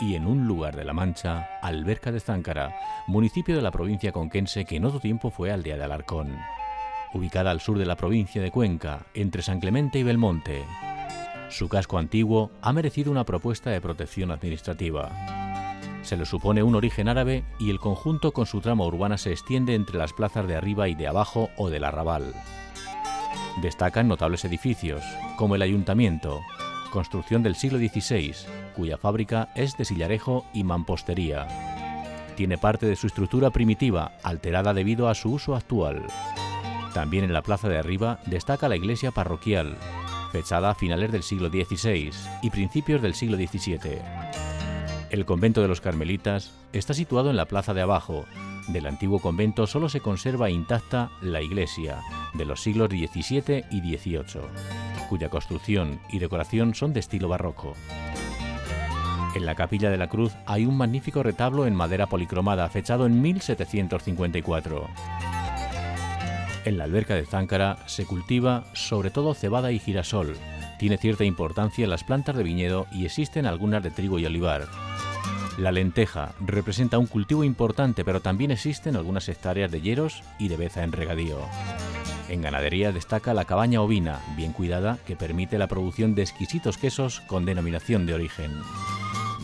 y en un lugar de la Mancha, Alberca de Záncara, municipio de la provincia conquense que en otro tiempo fue aldea de Alarcón. Ubicada al sur de la provincia de Cuenca, entre San Clemente y Belmonte. Su casco antiguo ha merecido una propuesta de protección administrativa. Se le supone un origen árabe y el conjunto con su trama urbana se extiende entre las plazas de arriba y de abajo o del arrabal. Destacan notables edificios, como el ayuntamiento, construcción del siglo XVI, cuya fábrica es de sillarejo y mampostería. Tiene parte de su estructura primitiva, alterada debido a su uso actual. También en la plaza de arriba destaca la iglesia parroquial, fechada a finales del siglo XVI y principios del siglo XVII. El convento de los Carmelitas está situado en la plaza de abajo. Del antiguo convento solo se conserva intacta la iglesia, de los siglos XVII y XVIII, cuya construcción y decoración son de estilo barroco. En la capilla de la cruz hay un magnífico retablo en madera policromada fechado en 1754. En la alberca de Záncara se cultiva sobre todo cebada y girasol. Tiene cierta importancia las plantas de viñedo y existen algunas de trigo y olivar. La lenteja representa un cultivo importante, pero también existen algunas hectáreas de hieros y de beza en regadío. En ganadería destaca la cabaña ovina, bien cuidada, que permite la producción de exquisitos quesos con denominación de origen.